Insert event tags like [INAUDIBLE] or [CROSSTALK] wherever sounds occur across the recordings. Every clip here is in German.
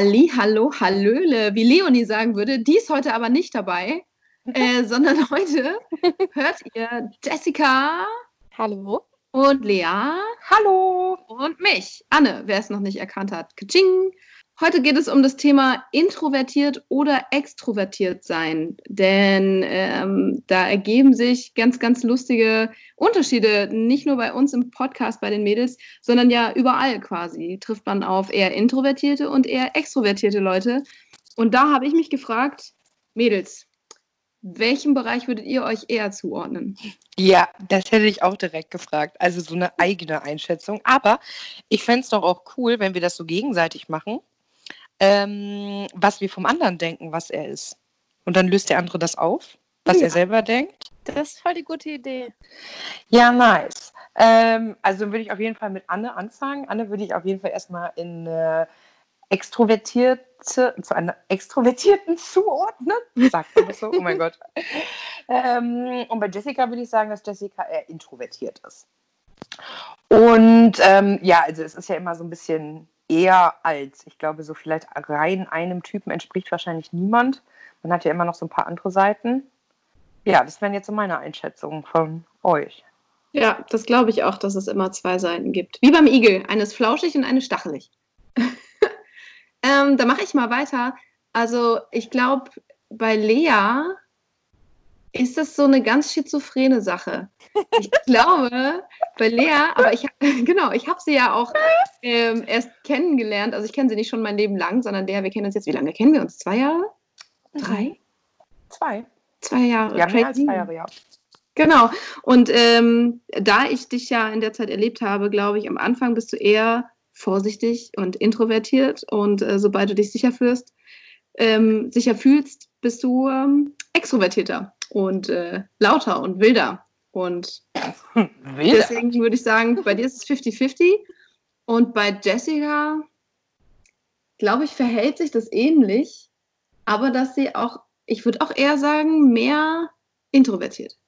Halli, hallo, hallöle, wie Leonie sagen würde. Die ist heute aber nicht dabei, äh, [LAUGHS] sondern heute hört ihr Jessica. Hallo. Und Lea. Hallo. Und mich, Anne, wer es noch nicht erkannt hat. Kaching. Heute geht es um das Thema introvertiert oder extrovertiert sein. Denn ähm, da ergeben sich ganz, ganz lustige Unterschiede, nicht nur bei uns im Podcast bei den Mädels, sondern ja überall quasi. Trifft man auf eher introvertierte und eher extrovertierte Leute. Und da habe ich mich gefragt, Mädels, welchem Bereich würdet ihr euch eher zuordnen? Ja, das hätte ich auch direkt gefragt. Also so eine eigene Einschätzung. Aber ich fände es doch auch cool, wenn wir das so gegenseitig machen ähm, was wir vom anderen denken, was er ist. Und dann löst der andere das auf, was ja. er selber denkt. Das ist voll die gute Idee. Ja, nice. Ähm, also würde ich auf jeden Fall mit Anne anfangen. Anne würde ich auf jeden Fall erstmal in äh, extrovertierte, zu einer extrovertierten zuordnen. Sagt man das so? Oh mein Gott. [LAUGHS] Ähm, und bei Jessica würde ich sagen, dass Jessica eher introvertiert ist. Und ähm, ja, also es ist ja immer so ein bisschen eher als. Ich glaube, so vielleicht rein einem Typen entspricht wahrscheinlich niemand. Man hat ja immer noch so ein paar andere Seiten. Ja, das wären jetzt so meine Einschätzungen von euch. Ja, das glaube ich auch, dass es immer zwei Seiten gibt. Wie beim Igel, eines flauschig und eines stachelig. [LAUGHS] ähm, da mache ich mal weiter. Also ich glaube, bei Lea ist das so eine ganz schizophrene Sache. Ich [LAUGHS] glaube, bei Lea, aber ich [LAUGHS] genau, ich habe sie ja auch ähm, erst kennengelernt. Also ich kenne sie nicht schon mein Leben lang, sondern der, wir kennen uns jetzt, wie lange kennen wir uns? Zwei Jahre? Drei? Zwei. Zwei Jahre. Ja, mehr als zwei Jahre, ja. Genau. Und ähm, da ich dich ja in der Zeit erlebt habe, glaube ich, am Anfang bist du eher vorsichtig und introvertiert und äh, sobald du dich sicher fühlst, ähm, sicher fühlst, bist du ähm, extrovertierter und äh, lauter und wilder. Und [LAUGHS] wilder. deswegen würde ich sagen, bei dir ist es 50-50 und bei Jessica, glaube ich, verhält sich das ähnlich, aber dass sie auch, ich würde auch eher sagen, mehr introvertiert.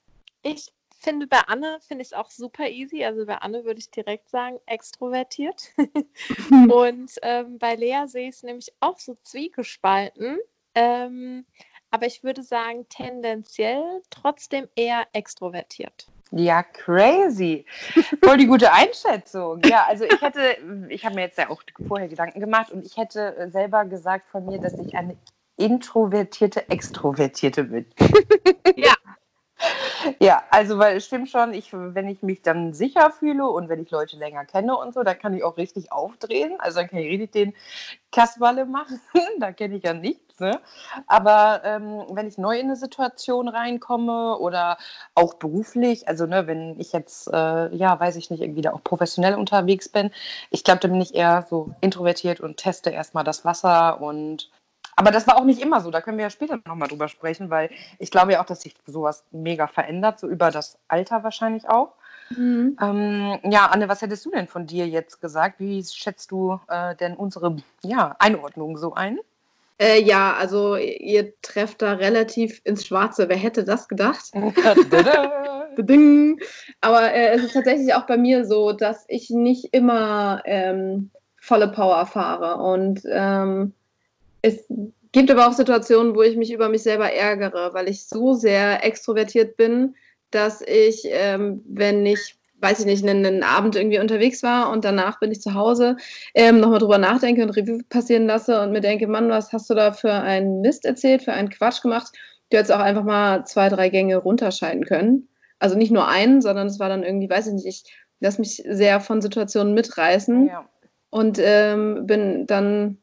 Ich finde bei Anne finde ich es auch super easy. Also bei Anne würde ich direkt sagen, extrovertiert. [LAUGHS] und ähm, bei Lea sehe ich es nämlich auch so zwiegespalten. Ähm, aber ich würde sagen, tendenziell trotzdem eher extrovertiert. Ja, crazy. Voll die gute Einschätzung. Ja, also ich hätte, ich habe mir jetzt ja auch vorher Gedanken gemacht und ich hätte selber gesagt von mir, dass ich eine introvertierte, extrovertierte bin. Ja, ja, also weil es stimmt schon, ich, wenn ich mich dann sicher fühle und wenn ich Leute länger kenne und so, dann kann ich auch richtig aufdrehen. Also dann kann ich richtig den Kasperle machen. [LAUGHS] da kenne ich ja nichts. Ne? Aber ähm, wenn ich neu in eine Situation reinkomme oder auch beruflich, also ne, wenn ich jetzt, äh, ja, weiß ich nicht, irgendwie da auch professionell unterwegs bin, ich glaube, dann bin ich eher so introvertiert und teste erstmal das Wasser und aber das war auch nicht immer so. Da können wir ja später nochmal drüber sprechen, weil ich glaube ja auch, dass sich sowas mega verändert, so über das Alter wahrscheinlich auch. Mhm. Ähm, ja, Anne, was hättest du denn von dir jetzt gesagt? Wie schätzt du äh, denn unsere ja, Einordnung so ein? Äh, ja, also ihr trefft da relativ ins Schwarze. Wer hätte das gedacht? [LAUGHS] [LAUGHS] Aber äh, es ist tatsächlich auch bei mir so, dass ich nicht immer ähm, volle Power fahre. Und ähm, es gibt aber auch Situationen, wo ich mich über mich selber ärgere, weil ich so sehr extrovertiert bin, dass ich, ähm, wenn ich, weiß ich nicht, einen, einen, Abend irgendwie unterwegs war und danach bin ich zu Hause, ähm, nochmal drüber nachdenke und Revue passieren lasse und mir denke, Mann, was hast du da für einen Mist erzählt, für einen Quatsch gemacht? Du hättest auch einfach mal zwei, drei Gänge runterscheiden können. Also nicht nur einen, sondern es war dann irgendwie, weiß ich nicht, ich lasse mich sehr von Situationen mitreißen ja. und ähm, bin dann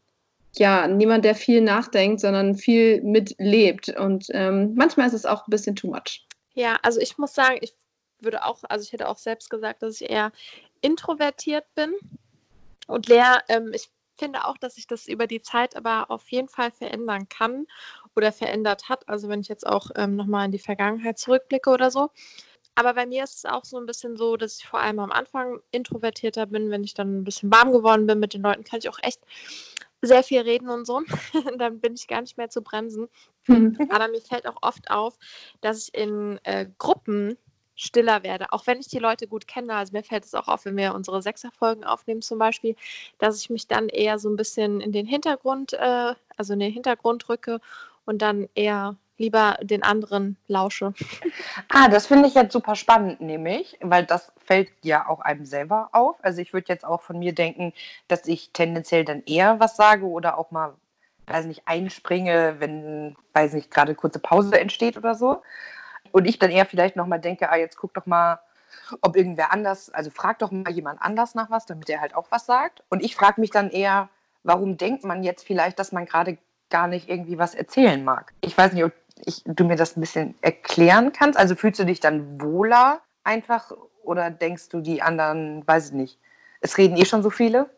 ja, niemand, der viel nachdenkt, sondern viel mitlebt. Und ähm, manchmal ist es auch ein bisschen too much. Ja, also ich muss sagen, ich würde auch, also ich hätte auch selbst gesagt, dass ich eher introvertiert bin. Und Lea, ähm, ich finde auch, dass sich das über die Zeit aber auf jeden Fall verändern kann oder verändert hat. Also wenn ich jetzt auch ähm, nochmal in die Vergangenheit zurückblicke oder so. Aber bei mir ist es auch so ein bisschen so, dass ich vor allem am Anfang introvertierter bin. Wenn ich dann ein bisschen warm geworden bin mit den Leuten, kann ich auch echt sehr viel reden und so, [LAUGHS] dann bin ich gar nicht mehr zu bremsen. Mhm. Aber mir fällt auch oft auf, dass ich in äh, Gruppen stiller werde. Auch wenn ich die Leute gut kenne, also mir fällt es auch auf, wenn wir unsere Sechserfolgen aufnehmen zum Beispiel, dass ich mich dann eher so ein bisschen in den Hintergrund, äh, also in den Hintergrund rücke und dann eher lieber den anderen lausche. [LAUGHS] Ah, das finde ich jetzt super spannend, nämlich, weil das fällt ja auch einem selber auf. Also ich würde jetzt auch von mir denken, dass ich tendenziell dann eher was sage oder auch mal, weiß nicht, einspringe, wenn, weiß nicht, gerade kurze Pause entsteht oder so. Und ich dann eher vielleicht nochmal denke, ah, jetzt guck doch mal, ob irgendwer anders, also frag doch mal jemand anders nach was, damit er halt auch was sagt. Und ich frage mich dann eher, warum denkt man jetzt vielleicht, dass man gerade gar nicht irgendwie was erzählen mag? Ich weiß nicht, ob ich, du mir das ein bisschen erklären kannst? Also fühlst du dich dann wohler einfach oder denkst du, die anderen, weiß ich nicht, es reden eh schon so viele?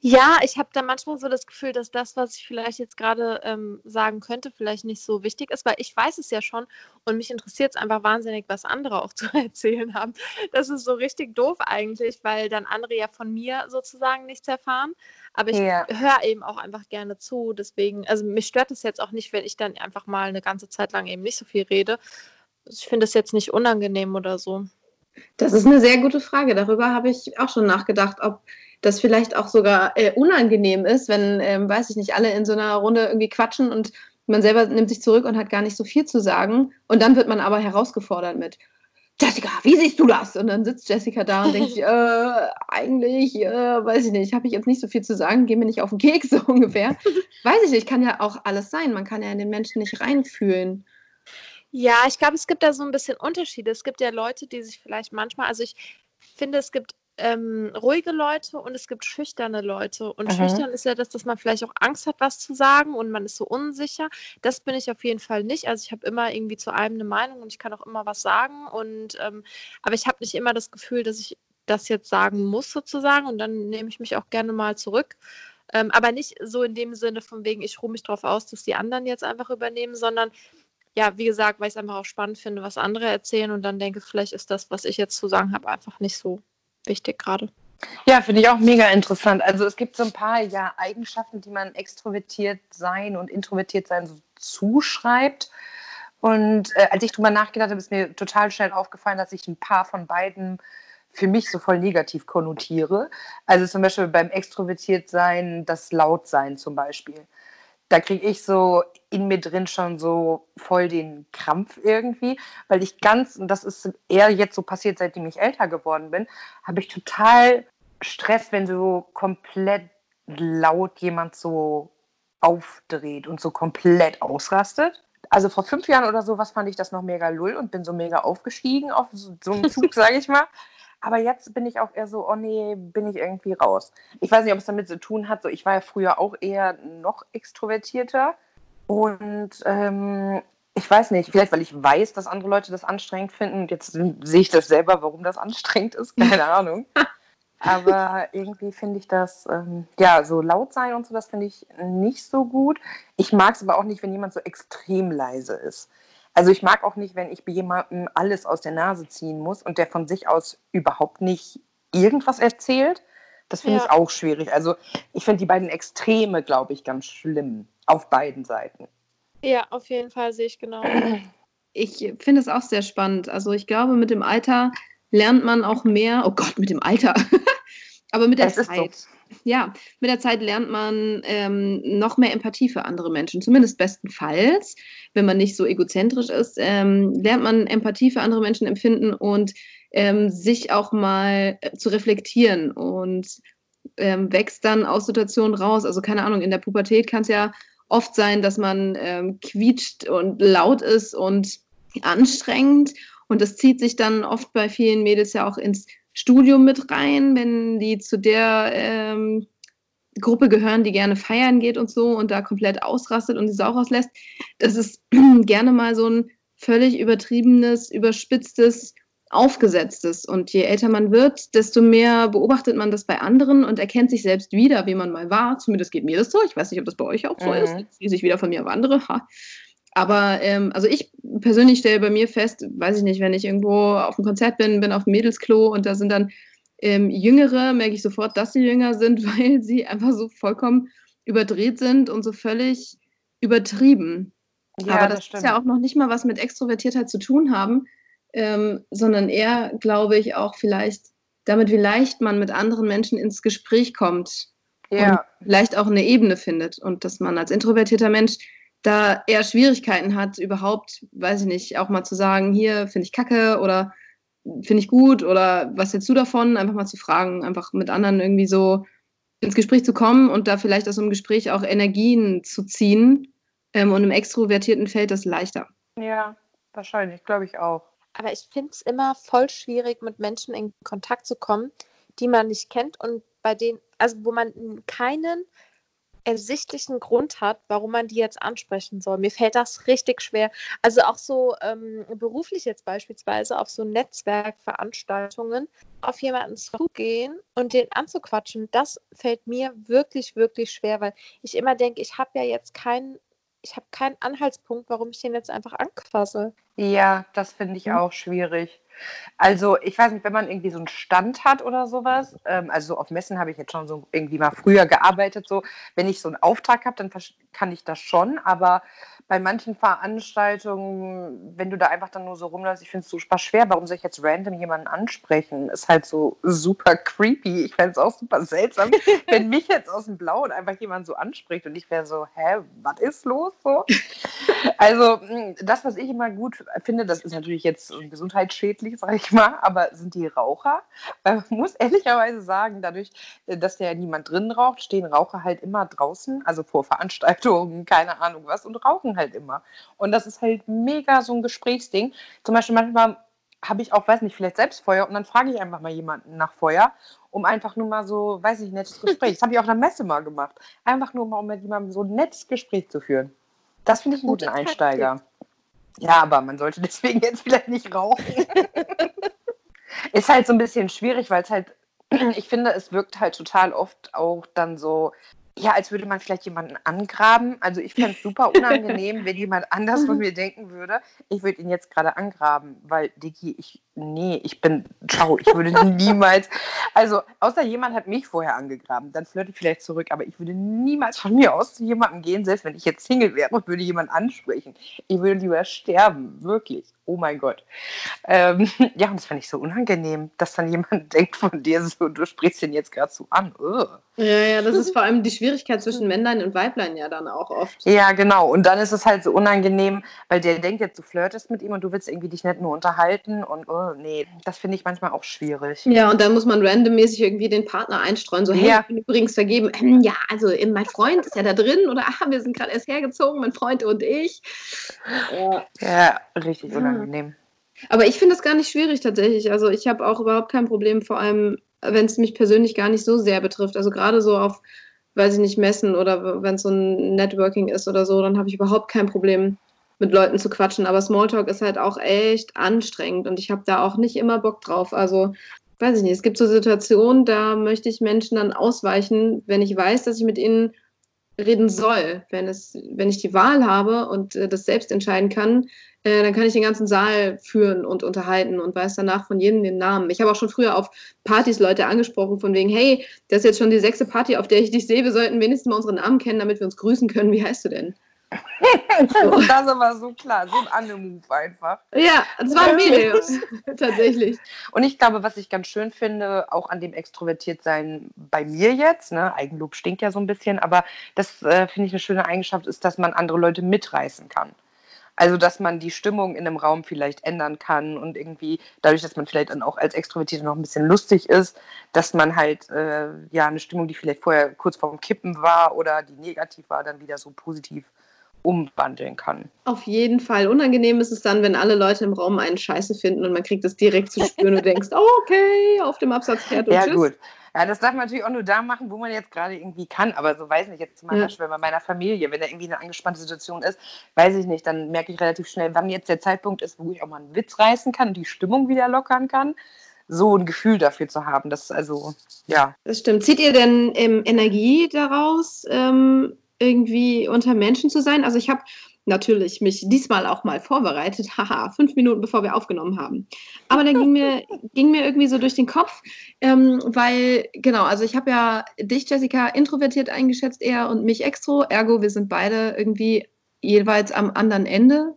Ja, ich habe da manchmal so das Gefühl, dass das, was ich vielleicht jetzt gerade ähm, sagen könnte, vielleicht nicht so wichtig ist, weil ich weiß es ja schon und mich interessiert es einfach wahnsinnig, was andere auch [LAUGHS] zu erzählen haben. Das ist so richtig doof eigentlich, weil dann andere ja von mir sozusagen nichts erfahren. Aber ich ja. höre eben auch einfach gerne zu. Deswegen, also mich stört es jetzt auch nicht, wenn ich dann einfach mal eine ganze Zeit lang eben nicht so viel rede. Ich finde es jetzt nicht unangenehm oder so. Das ist eine sehr gute Frage. Darüber habe ich auch schon nachgedacht, ob das vielleicht auch sogar äh, unangenehm ist, wenn, ähm, weiß ich nicht, alle in so einer Runde irgendwie quatschen und man selber nimmt sich zurück und hat gar nicht so viel zu sagen. Und dann wird man aber herausgefordert mit, Jessica, wie siehst du das? Und dann sitzt Jessica da und denkt sich, [LAUGHS] äh, eigentlich, äh, weiß ich nicht, habe ich jetzt nicht so viel zu sagen, geh mir nicht auf den Keks, [LAUGHS] so ungefähr. weiß ich nicht, kann ja auch alles sein. Man kann ja in den Menschen nicht reinfühlen. Ja, ich glaube, es gibt da so ein bisschen Unterschiede. Es gibt ja Leute, die sich vielleicht manchmal, also ich finde, es gibt ähm, ruhige Leute und es gibt schüchterne Leute. Und mhm. schüchtern ist ja das, dass man vielleicht auch Angst hat, was zu sagen und man ist so unsicher. Das bin ich auf jeden Fall nicht. Also ich habe immer irgendwie zu einem eine Meinung und ich kann auch immer was sagen. Und ähm, aber ich habe nicht immer das Gefühl, dass ich das jetzt sagen muss sozusagen. Und dann nehme ich mich auch gerne mal zurück. Ähm, aber nicht so in dem Sinne von wegen, ich ruhe mich darauf aus, dass die anderen jetzt einfach übernehmen, sondern ja, wie gesagt, weil ich es einfach auch spannend finde, was andere erzählen und dann denke, vielleicht ist das, was ich jetzt zu sagen habe, einfach nicht so wichtig gerade. Ja, finde ich auch mega interessant. Also es gibt so ein paar ja, Eigenschaften, die man extrovertiert sein und introvertiert sein so zuschreibt. Und äh, als ich drüber nachgedacht habe, ist mir total schnell aufgefallen, dass ich ein paar von beiden für mich so voll negativ konnotiere. Also zum Beispiel beim extrovertiert sein, das Lautsein zum Beispiel da kriege ich so in mir drin schon so voll den Krampf irgendwie, weil ich ganz, und das ist eher jetzt so passiert, seitdem ich älter geworden bin, habe ich total Stress, wenn so komplett laut jemand so aufdreht und so komplett ausrastet. Also vor fünf Jahren oder sowas fand ich das noch mega lull und bin so mega aufgestiegen auf so, so einen Zug, [LAUGHS] sage ich mal. Aber jetzt bin ich auch eher so, oh nee, bin ich irgendwie raus. Ich weiß nicht, ob es damit zu tun hat. So, ich war ja früher auch eher noch extrovertierter. Und ähm, ich weiß nicht, vielleicht weil ich weiß, dass andere Leute das anstrengend finden. Und jetzt sehe ich das selber, warum das anstrengend ist. [LAUGHS] Keine Ahnung. Aber irgendwie finde ich das, ähm, ja, so laut sein und so, das finde ich nicht so gut. Ich mag es aber auch nicht, wenn jemand so extrem leise ist. Also ich mag auch nicht, wenn ich bei jemandem alles aus der Nase ziehen muss und der von sich aus überhaupt nicht irgendwas erzählt. Das finde ja. ich auch schwierig. Also ich finde die beiden Extreme, glaube ich, ganz schlimm. Auf beiden Seiten. Ja, auf jeden Fall sehe ich genau. Ich finde es auch sehr spannend. Also ich glaube, mit dem Alter lernt man auch mehr. Oh Gott, mit dem Alter. [LAUGHS] Aber mit der das Zeit. So ja, mit der Zeit lernt man ähm, noch mehr Empathie für andere Menschen, zumindest bestenfalls, wenn man nicht so egozentrisch ist, ähm, lernt man Empathie für andere Menschen empfinden und ähm, sich auch mal äh, zu reflektieren und ähm, wächst dann aus Situationen raus. Also keine Ahnung, in der Pubertät kann es ja oft sein, dass man ähm, quietscht und laut ist und anstrengend und das zieht sich dann oft bei vielen Mädels ja auch ins Studium mit rein, wenn die zu der ähm, Gruppe gehören, die gerne feiern geht und so und da komplett ausrastet und die Sau rauslässt. Das ist [CLEARS THROAT] gerne mal so ein völlig übertriebenes, überspitztes, aufgesetztes. Und je älter man wird, desto mehr beobachtet man das bei anderen und erkennt sich selbst wieder, wie man mal war. Zumindest geht mir das so. Ich weiß nicht, ob das bei euch auch so mhm. ist. Jetzt ich wieder von mir auf andere. Ha. Aber ähm, also ich persönlich stelle bei mir fest, weiß ich nicht, wenn ich irgendwo auf einem Konzert bin, bin auf dem Mädelsklo und da sind dann ähm, Jüngere, merke ich sofort, dass sie jünger sind, [LAUGHS] weil sie einfach so vollkommen überdreht sind und so völlig übertrieben. Ja, Aber das, das ist ja auch noch nicht mal was mit Extrovertiertheit zu tun haben, ähm, sondern eher, glaube ich, auch vielleicht damit, wie leicht man mit anderen Menschen ins Gespräch kommt ja. und vielleicht auch eine Ebene findet und dass man als introvertierter Mensch da eher Schwierigkeiten hat, überhaupt, weiß ich nicht, auch mal zu sagen, hier finde ich kacke oder finde ich gut oder was hältst du davon? Einfach mal zu fragen, einfach mit anderen irgendwie so ins Gespräch zu kommen und da vielleicht aus so einem Gespräch auch Energien zu ziehen. Ähm, und im extrovertierten fällt das leichter. Ja, wahrscheinlich, glaube ich auch. Aber ich finde es immer voll schwierig, mit Menschen in Kontakt zu kommen, die man nicht kennt und bei denen, also wo man keinen ersichtlichen Grund hat, warum man die jetzt ansprechen soll. Mir fällt das richtig schwer. Also auch so ähm, beruflich jetzt beispielsweise auf so Netzwerkveranstaltungen auf jemanden zugehen und den anzuquatschen, das fällt mir wirklich, wirklich schwer, weil ich immer denke, ich habe ja jetzt keinen ich habe keinen Anhaltspunkt, warum ich den jetzt einfach anquasse. Ja, das finde ich mhm. auch schwierig. Also, ich weiß nicht, wenn man irgendwie so einen Stand hat oder sowas, ähm, also so auf Messen habe ich jetzt schon so irgendwie mal früher gearbeitet, so, wenn ich so einen Auftrag habe, dann kann ich das schon, aber bei manchen Veranstaltungen, wenn du da einfach dann nur so rumläufst, ich finde es super schwer. Warum soll ich jetzt random jemanden ansprechen? Ist halt so super creepy. Ich fände es auch super seltsam, [LAUGHS] wenn mich jetzt aus dem Blauen einfach jemand so anspricht und ich wäre so, hä, was ist los? So? [LAUGHS] Also, hm, das, was ich immer gut finde, das ist natürlich jetzt gesundheitsschädlich, sage ich mal, aber sind die Raucher. Weil man muss ehrlicherweise sagen, dadurch, dass ja niemand drin raucht, stehen Raucher halt immer draußen, also vor Veranstaltungen, keine Ahnung was, und rauchen halt immer. Und das ist halt mega so ein Gesprächsding. Zum Beispiel manchmal habe ich auch, weiß nicht, vielleicht selbst Feuer und dann frage ich einfach mal jemanden nach Feuer, um einfach nur mal so, weiß ich, nettes Gespräch. Das habe ich auch in der Messe mal gemacht. Einfach nur mal, um mit jemandem so ein nettes Gespräch zu führen. Das finde ich einen guten Einsteiger. Ja, aber man sollte [LAUGHS] deswegen jetzt vielleicht nicht rauchen. [LAUGHS] ist halt so ein bisschen schwierig, weil es halt, [CLEARS THROAT] ich finde, es wirkt halt total oft auch dann so, ja, als würde man vielleicht jemanden angraben. Also ich fände es super unangenehm, wenn [LAUGHS] jemand anders von mir denken würde, ich würde ihn jetzt gerade angraben, weil, Digi, ich, nee, ich bin, ciao, ich würde niemals, also außer jemand hat mich vorher angegraben, dann flirte ich vielleicht zurück, aber ich würde niemals von mir aus zu jemandem gehen, selbst wenn ich jetzt Single wäre und würde jemanden ansprechen. Ich würde lieber sterben, wirklich oh mein Gott. Ähm, [LAUGHS] ja, und das fand ich so unangenehm, dass dann jemand [LAUGHS] denkt von dir so, du sprichst den jetzt gerade so an. Ugh. Ja, ja, das ist vor allem die Schwierigkeit zwischen Männlein und Weiblein ja dann auch oft. Ja, genau. Und dann ist es halt so unangenehm, weil der denkt jetzt, du flirtest mit ihm und du willst irgendwie dich nicht nur unterhalten und oh, nee, das finde ich manchmal auch schwierig. Ja, und dann muss man randommäßig irgendwie den Partner einstreuen, so, hey, ja. ich bin übrigens vergeben. Ähm, ja, also mein Freund ist ja da drin oder ah, wir sind gerade erst hergezogen, mein Freund und ich. Ja, ja richtig unangenehm angenehm. Aber ich finde das gar nicht schwierig tatsächlich. Also ich habe auch überhaupt kein Problem, vor allem wenn es mich persönlich gar nicht so sehr betrifft. Also gerade so auf, weiß ich nicht, Messen oder wenn es so ein Networking ist oder so, dann habe ich überhaupt kein Problem, mit Leuten zu quatschen. Aber Smalltalk ist halt auch echt anstrengend und ich habe da auch nicht immer Bock drauf. Also weiß ich nicht, es gibt so Situationen, da möchte ich Menschen dann ausweichen, wenn ich weiß, dass ich mit ihnen reden soll. Wenn, es, wenn ich die Wahl habe und äh, das selbst entscheiden kann, äh, dann kann ich den ganzen Saal führen und unterhalten und weiß danach von jedem den Namen. Ich habe auch schon früher auf Partys Leute angesprochen, von wegen, hey, das ist jetzt schon die sechste Party, auf der ich dich sehe, wir sollten wenigstens mal unsere Namen kennen, damit wir uns grüßen können. Wie heißt du denn? Das aber so klar, so ein Anne-Move einfach. Ja, das war ein Mädel, [LAUGHS] tatsächlich. Und ich glaube, was ich ganz schön finde, auch an dem Extrovertiertsein bei mir jetzt, ne, Eigenlob stinkt ja so ein bisschen, aber das äh, finde ich eine schöne Eigenschaft, ist, dass man andere Leute mitreißen kann. Also, dass man die Stimmung in einem Raum vielleicht ändern kann und irgendwie dadurch, dass man vielleicht dann auch als Extrovertierte noch ein bisschen lustig ist, dass man halt äh, ja eine Stimmung, die vielleicht vorher kurz vorm Kippen war oder die negativ war, dann wieder so positiv umwandeln kann. Auf jeden Fall. Unangenehm ist es dann, wenn alle Leute im Raum einen Scheiße finden und man kriegt das direkt zu spüren und denkst, [LAUGHS] oh, okay, auf dem Absatz fährt und Ja, tschüss. gut. Ja, das darf man natürlich auch nur da machen, wo man jetzt gerade irgendwie kann. Aber so weiß ich jetzt zum Beispiel ja. bei meiner Familie, wenn da irgendwie eine angespannte Situation ist, weiß ich nicht, dann merke ich relativ schnell, wann jetzt der Zeitpunkt ist, wo ich auch mal einen Witz reißen kann und die Stimmung wieder lockern kann. So ein Gefühl dafür zu haben. Das ist also, ja. Das stimmt. Zieht ihr denn ähm, Energie daraus, ähm, irgendwie unter Menschen zu sein? Also ich habe natürlich mich diesmal auch mal vorbereitet, [LAUGHS] haha, fünf Minuten bevor wir aufgenommen haben. Aber dann ging mir, [LAUGHS] ging mir irgendwie so durch den Kopf, ähm, weil, genau, also ich habe ja dich, Jessica, introvertiert eingeschätzt eher und mich extro, ergo wir sind beide irgendwie jeweils am anderen Ende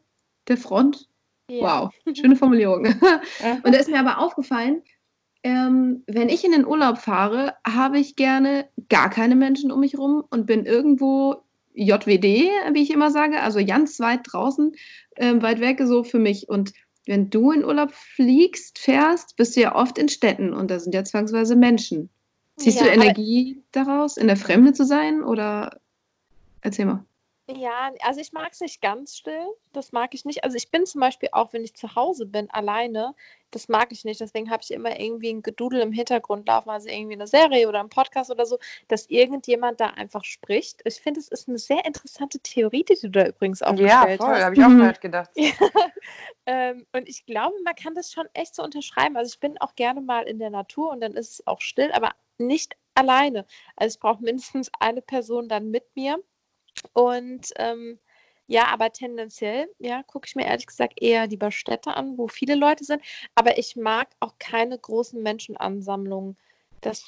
der Front. Ja. Wow, [LAUGHS] schöne Formulierung. Und da ist mir aber aufgefallen, ähm, wenn ich in den Urlaub fahre, habe ich gerne gar keine Menschen um mich rum und bin irgendwo JWD, wie ich immer sage, also ganz weit draußen, äh, weit weg, so für mich. Und wenn du in Urlaub fliegst, fährst, bist du ja oft in Städten und da sind ja zwangsweise Menschen. Ziehst ja, du Energie daraus, in der Fremde zu sein oder erzähl mal. Ja, also ich mag es nicht ganz still. Das mag ich nicht. Also ich bin zum Beispiel auch, wenn ich zu Hause bin, alleine, das mag ich nicht. Deswegen habe ich immer irgendwie ein Gedudel im Hintergrund laufen, also irgendwie eine Serie oder ein Podcast oder so, dass irgendjemand da einfach spricht. Ich finde, es ist eine sehr interessante Theorie, die du da übrigens auch ja, gestellt voll, hast. Ja, habe ich auch mhm. gedacht. Ja. ähm, und ich glaube, man kann das schon echt so unterschreiben. Also ich bin auch gerne mal in der Natur und dann ist es auch still, aber nicht alleine. Also ich brauche mindestens eine Person dann mit mir und ähm, ja, aber tendenziell, ja, gucke ich mir ehrlich gesagt eher lieber Städte an, wo viele Leute sind. Aber ich mag auch keine großen Menschenansammlungen. Das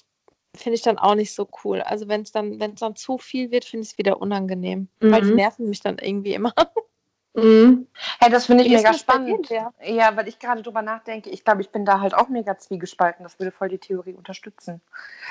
finde ich dann auch nicht so cool. Also wenn es dann, wenn es dann zu viel wird, finde ich es wieder unangenehm. Mhm. Weil die nerven mich dann irgendwie immer. [LAUGHS] Mhm. Hey, das finde ich Wie mega spannend. Ja? ja, weil ich gerade drüber nachdenke, ich glaube, ich bin da halt auch mega zwiegespalten. Das würde voll die Theorie unterstützen.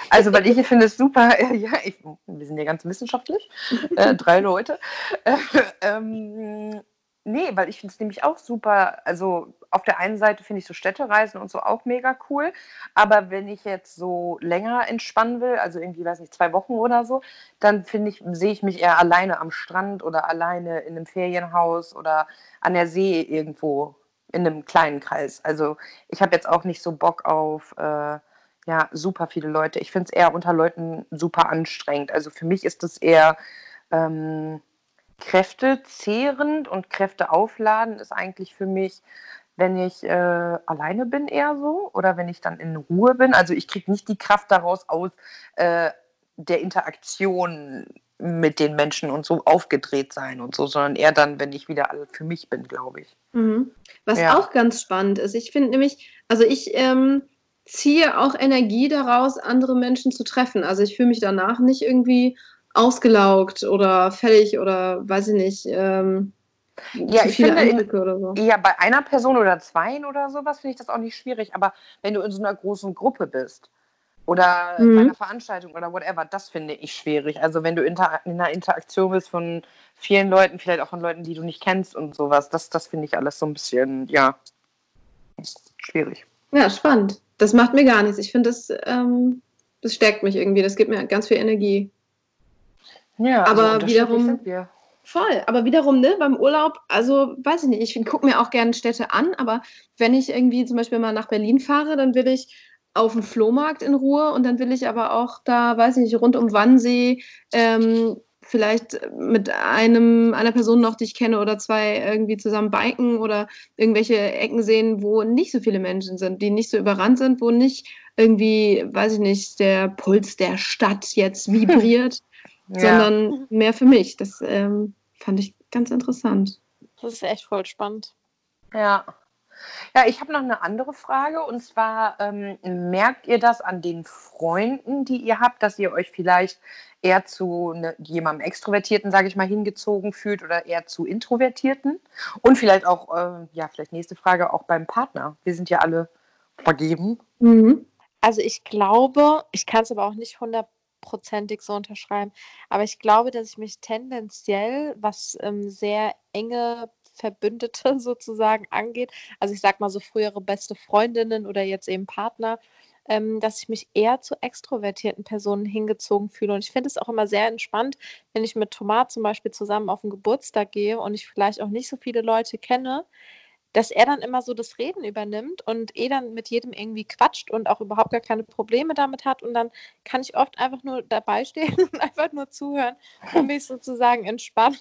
Also, weil ich finde es super, äh, [LAUGHS] ja, ich, wir sind ja ganz wissenschaftlich, äh, drei Leute. Äh, [LAUGHS] ähm, nee, weil ich finde es nämlich auch super, also auf der einen Seite finde ich so Städtereisen und so auch mega cool. Aber wenn ich jetzt so länger entspannen will, also irgendwie, weiß nicht, zwei Wochen oder so, dann finde ich, sehe ich mich eher alleine am Strand oder alleine in einem Ferienhaus oder an der See irgendwo in einem kleinen Kreis. Also ich habe jetzt auch nicht so Bock auf äh, ja, super viele Leute. Ich finde es eher unter Leuten super anstrengend. Also für mich ist es eher ähm, kräftezehrend und kräfteaufladen ist eigentlich für mich wenn ich äh, alleine bin eher so oder wenn ich dann in Ruhe bin. Also ich kriege nicht die Kraft daraus aus äh, der Interaktion mit den Menschen und so aufgedreht sein und so, sondern eher dann, wenn ich wieder für mich bin, glaube ich. Mhm. Was ja. auch ganz spannend ist, ich finde nämlich, also ich ähm, ziehe auch Energie daraus, andere Menschen zu treffen. Also ich fühle mich danach nicht irgendwie ausgelaugt oder fertig oder weiß ich nicht. Ähm, ja, ich finde, in, so. ja, bei einer Person oder zweien oder sowas finde ich das auch nicht schwierig. Aber wenn du in so einer großen Gruppe bist oder mhm. bei einer Veranstaltung oder whatever, das finde ich schwierig. Also wenn du in einer Interaktion bist von vielen Leuten, vielleicht auch von Leuten, die du nicht kennst und sowas, das, das finde ich alles so ein bisschen, ja, schwierig. Ja, spannend. Das macht mir gar nichts. Ich finde, das, ähm, das stärkt mich irgendwie. Das gibt mir ganz viel Energie. Ja, aber also wiederum. Sind wir. Voll, aber wiederum, ne, beim Urlaub, also weiß ich nicht, ich gucke mir auch gerne Städte an, aber wenn ich irgendwie zum Beispiel mal nach Berlin fahre, dann will ich auf den Flohmarkt in Ruhe und dann will ich aber auch da, weiß ich nicht, rund um Wannsee, ähm, vielleicht mit einem, einer Person noch, die ich kenne oder zwei irgendwie zusammen biken oder irgendwelche Ecken sehen, wo nicht so viele Menschen sind, die nicht so überrannt sind, wo nicht irgendwie, weiß ich nicht, der Puls der Stadt jetzt [LAUGHS] vibriert, ja. sondern mehr für mich. Das ähm, Fand ich ganz interessant. Das ist echt voll spannend. Ja. Ja, ich habe noch eine andere Frage und zwar ähm, merkt ihr das an den Freunden, die ihr habt, dass ihr euch vielleicht eher zu ne, jemandem Extrovertierten, sage ich mal, hingezogen fühlt oder eher zu Introvertierten? Und vielleicht auch, äh, ja, vielleicht nächste Frage auch beim Partner. Wir sind ja alle vergeben. Mhm. Also ich glaube, ich kann es aber auch nicht 100 hundertprozentig so unterschreiben. Aber ich glaube, dass ich mich tendenziell, was ähm, sehr enge Verbündete [LAUGHS] sozusagen angeht, also ich sag mal so frühere beste Freundinnen oder jetzt eben Partner, ähm, dass ich mich eher zu extrovertierten Personen hingezogen fühle. Und ich finde es auch immer sehr entspannt, wenn ich mit Tomat zum Beispiel zusammen auf den Geburtstag gehe und ich vielleicht auch nicht so viele Leute kenne, dass er dann immer so das Reden übernimmt und eh dann mit jedem irgendwie quatscht und auch überhaupt gar keine Probleme damit hat. Und dann kann ich oft einfach nur dabei stehen [LAUGHS] und einfach nur zuhören und mich sozusagen entspannen.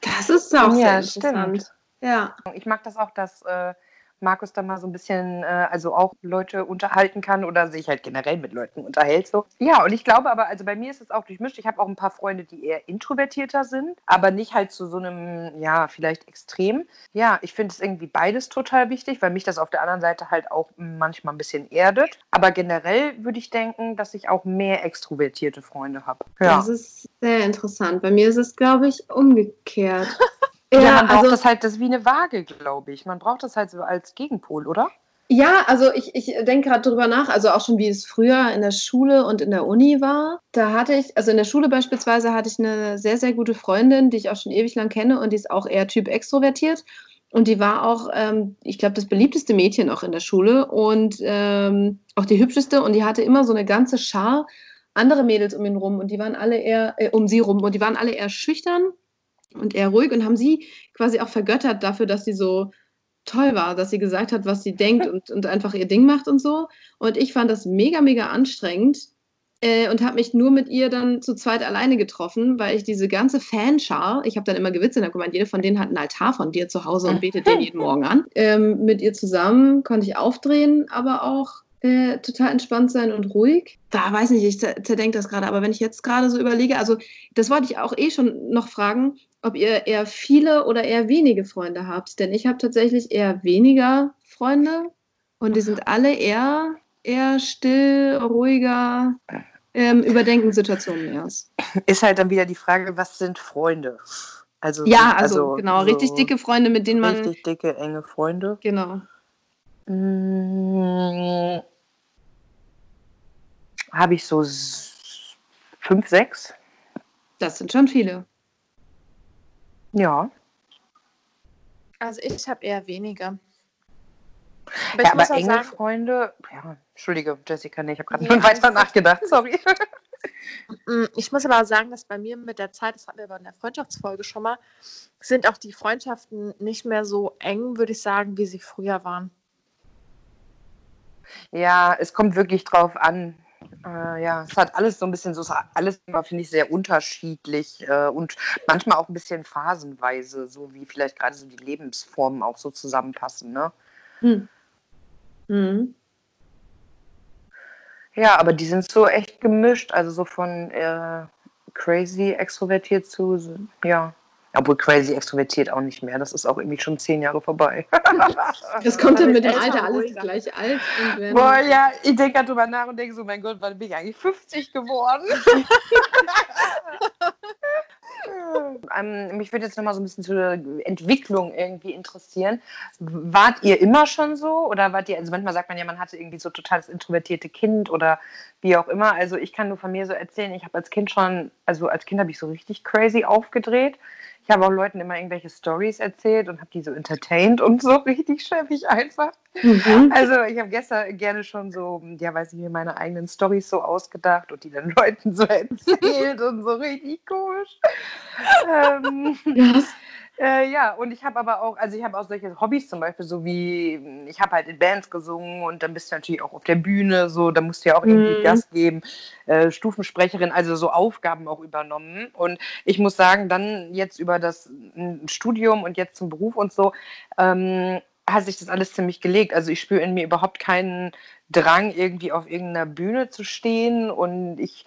Das ist auch ja, sehr interessant. Stimmt. Ja. Ich mag das auch, dass äh, Markus da mal so ein bisschen, äh, also auch Leute unterhalten kann oder sich halt generell mit Leuten unterhält. So. Ja, und ich glaube aber, also bei mir ist es auch durchmischt. Ich habe auch ein paar Freunde, die eher introvertierter sind, aber nicht halt zu so einem, ja, vielleicht extrem. Ja, ich finde es irgendwie beides total wichtig, weil mich das auf der anderen Seite halt auch manchmal ein bisschen erdet. Aber generell würde ich denken, dass ich auch mehr extrovertierte Freunde habe. Ja. Das ist sehr interessant. Bei mir ist es, glaube ich, umgekehrt. [LAUGHS] Ja, ja man braucht also, das halt, das ist wie eine Waage, glaube ich. Man braucht das halt so als Gegenpol, oder? Ja, also ich, ich denke gerade drüber nach, also auch schon wie es früher in der Schule und in der Uni war. Da hatte ich, also in der Schule beispielsweise hatte ich eine sehr, sehr gute Freundin, die ich auch schon ewig lang kenne und die ist auch eher Typ extrovertiert. Und die war auch, ähm, ich glaube, das beliebteste Mädchen auch in der Schule und ähm, auch die hübscheste. Und die hatte immer so eine ganze Schar andere Mädels um ihn rum und die waren alle eher äh, um sie rum und die waren alle eher schüchtern und eher ruhig und haben sie quasi auch vergöttert dafür, dass sie so toll war, dass sie gesagt hat, was sie denkt und, und einfach ihr Ding macht und so. Und ich fand das mega, mega anstrengend äh, und habe mich nur mit ihr dann zu zweit alleine getroffen, weil ich diese ganze Fanschar, ich habe dann immer gewitzt und habe gemeint, jede von denen hat einen Altar von dir zu Hause und betet den jeden Morgen an. Ähm, mit ihr zusammen konnte ich aufdrehen, aber auch äh, total entspannt sein und ruhig. Da weiß nicht, ich zerdenke das gerade, aber wenn ich jetzt gerade so überlege, also das wollte ich auch eh schon noch fragen, ob ihr eher viele oder eher wenige Freunde habt. Denn ich habe tatsächlich eher weniger Freunde und die sind alle eher, eher still, ruhiger, ähm, überdenken Situationen erst. Ist halt dann wieder die Frage, was sind Freunde? Also, ja, also, also genau, so richtig dicke Freunde, mit denen man. Richtig dicke, enge Freunde. Genau. Hm, Habe ich so fünf, sechs? Das sind schon viele. Ja. Also ich habe eher weniger. Aber, ja, aber enge sagen, Freunde, ja, entschuldige, Jessica, nee, ich habe gerade ja, weiter nachgedacht, sorry. Mm, ich muss aber sagen, dass bei mir mit der Zeit, das hatten wir aber in der Freundschaftsfolge schon mal, sind auch die Freundschaften nicht mehr so eng, würde ich sagen, wie sie früher waren. Ja, es kommt wirklich drauf an, äh, ja, es hat alles so ein bisschen, so alles immer, finde ich, sehr unterschiedlich äh, und manchmal auch ein bisschen phasenweise, so wie vielleicht gerade so die Lebensformen auch so zusammenpassen, ne? Hm. Mhm. Ja, aber die sind so echt gemischt, also so von äh, crazy extrovertiert zu, ja, obwohl crazy extrovertiert auch nicht mehr. Das ist auch irgendwie schon zehn Jahre vorbei. [LAUGHS] das kommt dann mit dem Alter alles gleich alt. Boah, ja, ich denke gerade drüber nach und denke so, mein Gott, wann bin ich eigentlich 50 geworden? [LAUGHS] ähm, mich würde jetzt nochmal so ein bisschen zur Entwicklung irgendwie interessieren. Wart ihr immer schon so? Oder wart ihr, also manchmal sagt man ja, man hatte irgendwie so total das introvertierte Kind oder wie auch immer. Also ich kann nur von mir so erzählen, ich habe als Kind schon, also als Kind habe ich so richtig crazy aufgedreht. Ich habe auch Leuten immer irgendwelche Stories erzählt und habe die so entertained und so [LAUGHS] richtig schäbig einfach. Mhm. Also ich habe gestern gerne schon so, ja weiß ich mir meine eigenen Stories so ausgedacht und die dann [LAUGHS] Leuten so erzählt und so richtig komisch. ähm, yes. Äh, ja, und ich habe aber auch, also ich habe auch solche Hobbys zum Beispiel, so wie, ich habe halt in Bands gesungen und dann bist du natürlich auch auf der Bühne, so, da musst du ja auch irgendwie mhm. Gast geben, äh, Stufensprecherin, also so Aufgaben auch übernommen. Und ich muss sagen, dann jetzt über das Studium und jetzt zum Beruf und so, ähm, hat sich das alles ziemlich gelegt. Also ich spüre in mir überhaupt keinen Drang, irgendwie auf irgendeiner Bühne zu stehen und ich